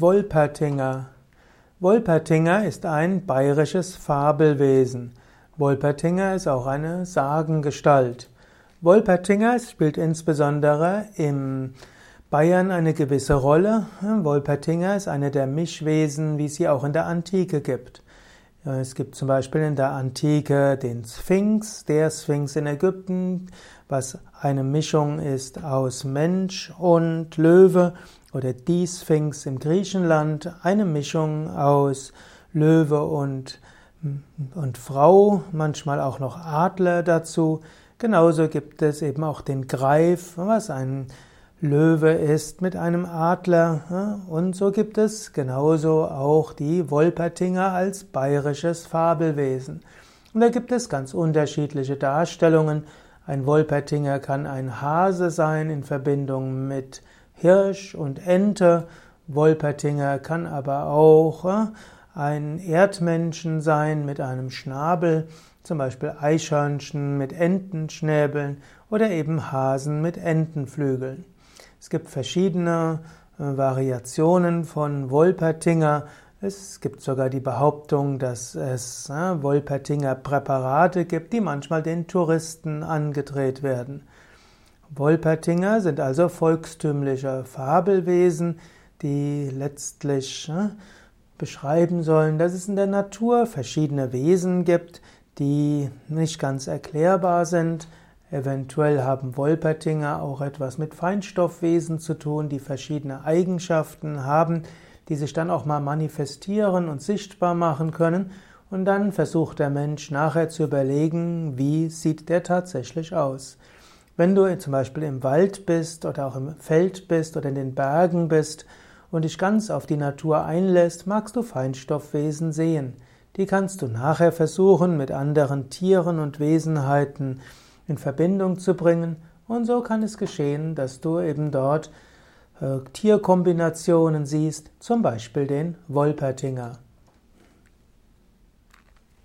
Wolpertinger. Wolpertinger ist ein bayerisches Fabelwesen. Wolpertinger ist auch eine Sagengestalt. Wolpertinger spielt insbesondere im Bayern eine gewisse Rolle. Wolpertinger ist eine der Mischwesen, wie es sie auch in der Antike gibt. Es gibt zum Beispiel in der Antike den Sphinx, der Sphinx in Ägypten, was eine Mischung ist aus Mensch und Löwe, oder die Sphinx im Griechenland, eine Mischung aus Löwe und, und Frau, manchmal auch noch Adler dazu. Genauso gibt es eben auch den Greif, was ein Löwe ist mit einem Adler. Und so gibt es genauso auch die Wolpertinger als bayerisches Fabelwesen. Und da gibt es ganz unterschiedliche Darstellungen. Ein Wolpertinger kann ein Hase sein in Verbindung mit Hirsch und Ente. Wolpertinger kann aber auch ein Erdmenschen sein mit einem Schnabel, zum Beispiel Eichhörnchen mit Entenschnäbeln oder eben Hasen mit Entenflügeln. Es gibt verschiedene äh, Variationen von Wolpertinger. Es gibt sogar die Behauptung, dass es äh, Wolpertinger Präparate gibt, die manchmal den Touristen angedreht werden. Wolpertinger sind also volkstümliche Fabelwesen, die letztlich äh, beschreiben sollen, dass es in der Natur verschiedene Wesen gibt, die nicht ganz erklärbar sind, Eventuell haben Wolpertinger auch etwas mit Feinstoffwesen zu tun, die verschiedene Eigenschaften haben, die sich dann auch mal manifestieren und sichtbar machen können. Und dann versucht der Mensch nachher zu überlegen, wie sieht der tatsächlich aus. Wenn du zum Beispiel im Wald bist oder auch im Feld bist oder in den Bergen bist und dich ganz auf die Natur einlässt, magst du Feinstoffwesen sehen. Die kannst du nachher versuchen, mit anderen Tieren und Wesenheiten in Verbindung zu bringen. Und so kann es geschehen, dass du eben dort äh, Tierkombinationen siehst, zum Beispiel den Wolpertinger.